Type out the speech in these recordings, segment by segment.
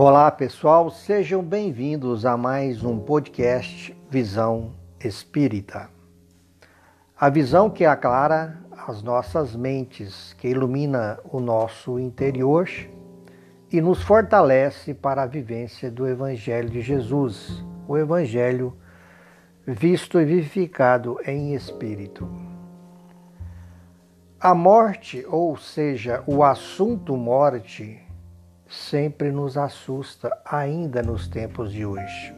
Olá pessoal, sejam bem-vindos a mais um podcast Visão Espírita. A visão que aclara as nossas mentes, que ilumina o nosso interior e nos fortalece para a vivência do Evangelho de Jesus, o Evangelho visto e vivificado em espírito. A morte, ou seja, o assunto morte, sempre nos assusta, ainda nos tempos de hoje.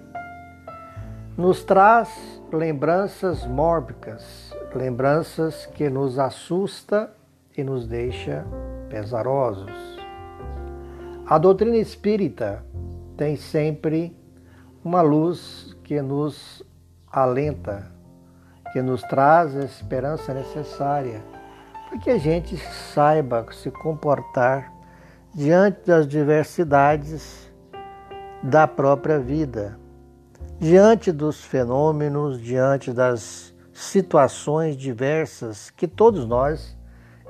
Nos traz lembranças mórbicas, lembranças que nos assusta e nos deixa pesarosos. A doutrina espírita tem sempre uma luz que nos alenta, que nos traz a esperança necessária para que a gente saiba se comportar diante das diversidades da própria vida, diante dos fenômenos, diante das situações diversas que todos nós,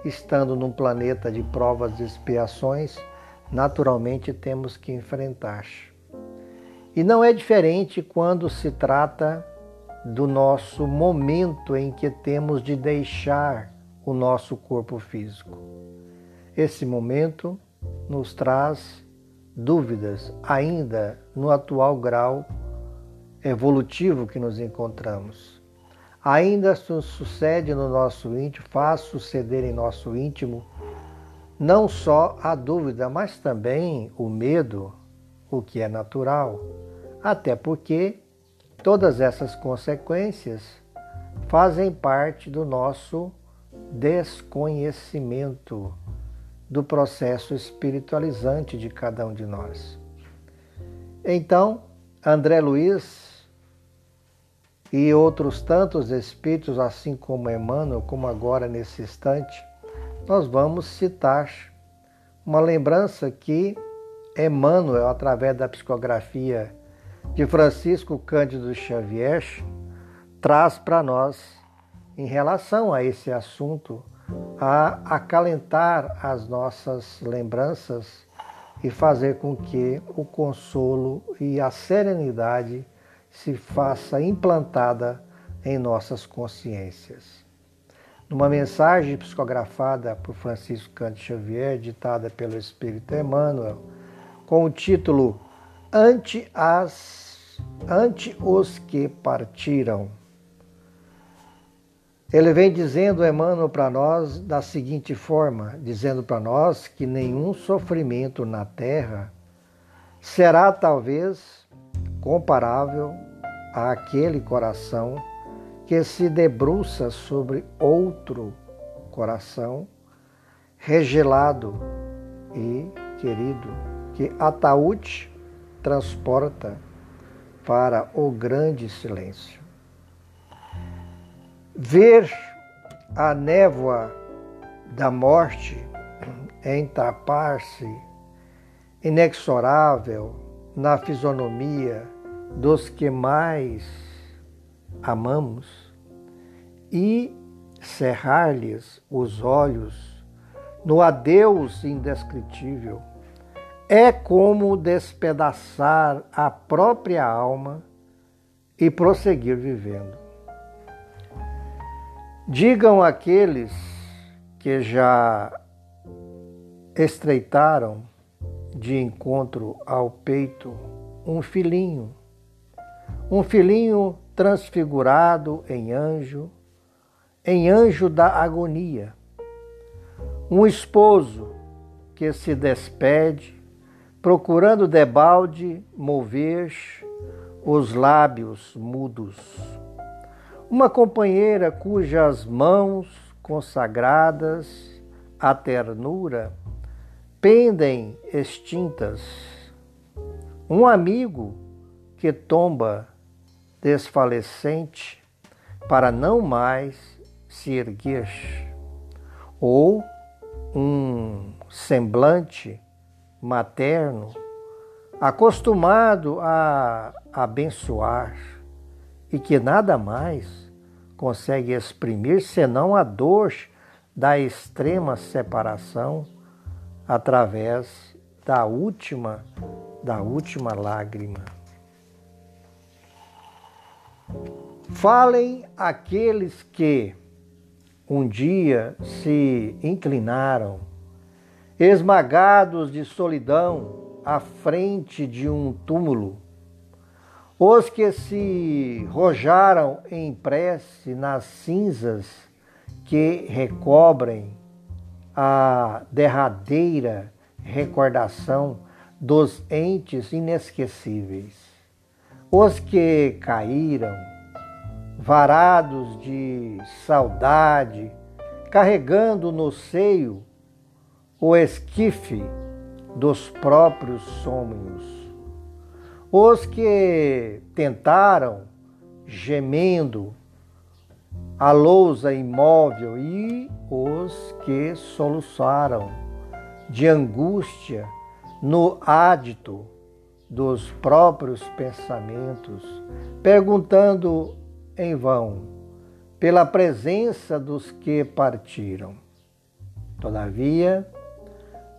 estando num planeta de provas e expiações, naturalmente temos que enfrentar. E não é diferente quando se trata do nosso momento em que temos de deixar o nosso corpo físico. Esse momento nos traz dúvidas ainda no atual grau evolutivo que nos encontramos. Ainda sucede no nosso íntimo, faz suceder em nosso íntimo não só a dúvida, mas também o medo, o que é natural. Até porque todas essas consequências fazem parte do nosso desconhecimento do processo espiritualizante de cada um de nós. Então, André Luiz e outros tantos espíritos, assim como Emmanuel, como agora nesse instante, nós vamos citar uma lembrança que Emmanuel, através da psicografia de Francisco Cândido Xavier, traz para nós em relação a esse assunto a acalentar as nossas lembranças e fazer com que o consolo e a serenidade se faça implantada em nossas consciências. Numa mensagem psicografada por Francisco Cândido Xavier, ditada pelo Espírito Emmanuel, com o título Ante, as, ante os que partiram, ele vem dizendo, Emmanuel, para nós da seguinte forma: dizendo para nós que nenhum sofrimento na terra será talvez comparável àquele coração que se debruça sobre outro coração regelado e querido, que ataúde transporta para o grande silêncio. Ver a névoa da morte entapar-se inexorável na fisionomia dos que mais amamos e cerrar-lhes os olhos no adeus indescritível é como despedaçar a própria alma e prosseguir vivendo. Digam aqueles que já estreitaram de encontro ao peito um filhinho, um filhinho transfigurado em anjo, em anjo da agonia, um esposo que se despede, procurando debalde mover os lábios mudos uma companheira cujas mãos consagradas à ternura pendem extintas, um amigo que tomba desfalecente para não mais se erguer, ou um semblante materno acostumado a abençoar e que nada mais consegue exprimir senão a dor da extrema separação através da última da última lágrima. Falem aqueles que um dia se inclinaram, esmagados de solidão, à frente de um túmulo, os que se rojaram em prece nas cinzas que recobrem a derradeira recordação dos entes inesquecíveis, os que caíram varados de saudade, carregando no seio o esquife dos próprios sonhos. Os que tentaram, gemendo, a lousa imóvel e os que soluçaram de angústia no ádito dos próprios pensamentos, perguntando em vão, pela presença dos que partiram. Todavia,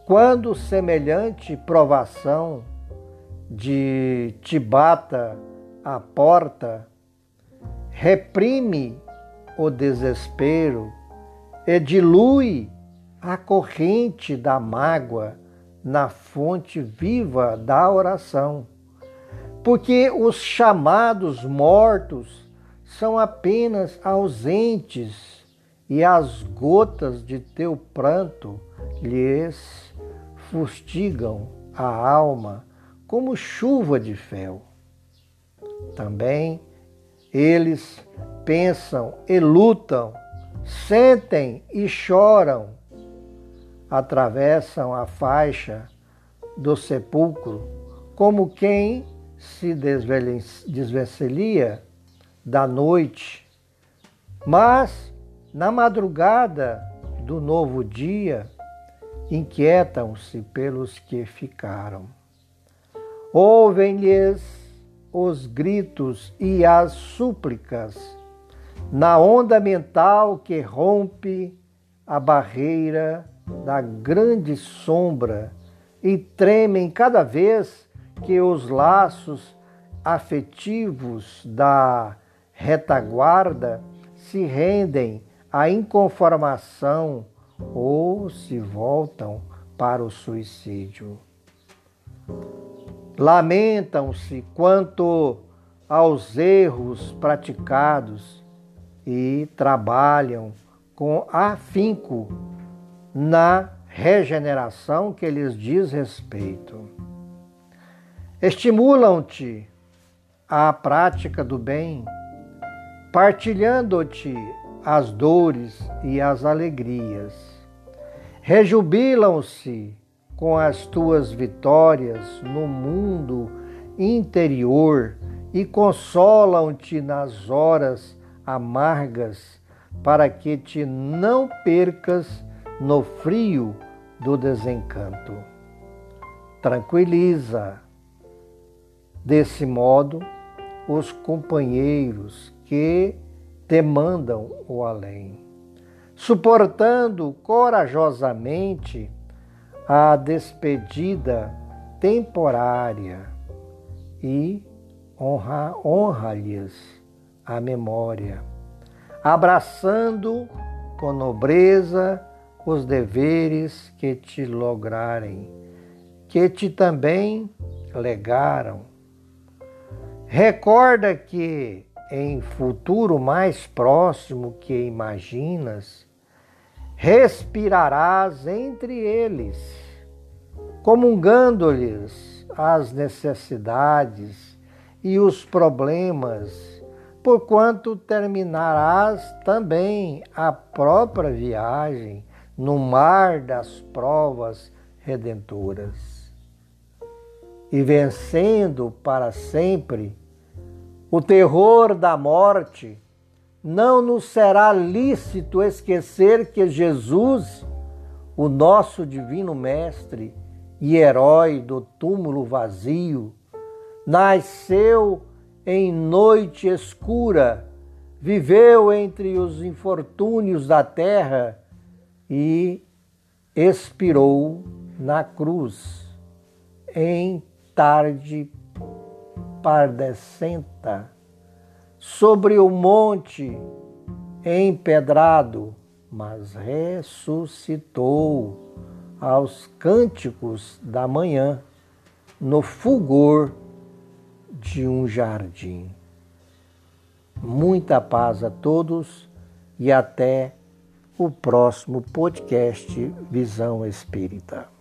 quando semelhante provação de te bata a porta, reprime o desespero e dilui a corrente da mágoa na fonte viva da oração. Porque os chamados mortos são apenas ausentes e as gotas de teu pranto lhes fustigam a alma como chuva de fel. Também eles pensam e lutam, sentem e choram, atravessam a faixa do sepulcro como quem se desvencilha da noite, mas na madrugada do novo dia inquietam-se pelos que ficaram. Ouvem-lhes os gritos e as súplicas na onda mental que rompe a barreira da grande sombra e tremem cada vez que os laços afetivos da retaguarda se rendem à inconformação ou se voltam para o suicídio. Lamentam-se quanto aos erros praticados e trabalham com afinco na regeneração que lhes diz respeito. Estimulam-te à prática do bem partilhando-te as dores e as alegrias. Rejubilam-se com as tuas vitórias no mundo interior e consolam-te nas horas amargas, para que te não percas no frio do desencanto. Tranquiliza, desse modo, os companheiros que demandam o além, suportando corajosamente a despedida temporária e honra, honra-lhes a memória, abraçando com nobreza os deveres que te lograrem, que te também legaram. Recorda que em futuro mais próximo que imaginas, respirarás entre eles, comungando-lhes as necessidades e os problemas, porquanto terminarás também a própria viagem no mar das provas redentoras. E vencendo para sempre o terror da morte, não nos será lícito esquecer que Jesus, o nosso divino Mestre e herói do túmulo vazio, nasceu em noite escura, viveu entre os infortúnios da terra e expirou na cruz, em tarde pardecenta, sobre o monte empedrado, mas ressuscitou aos cânticos da manhã, no fulgor de um jardim. Muita paz a todos e até o próximo podcast Visão Espírita.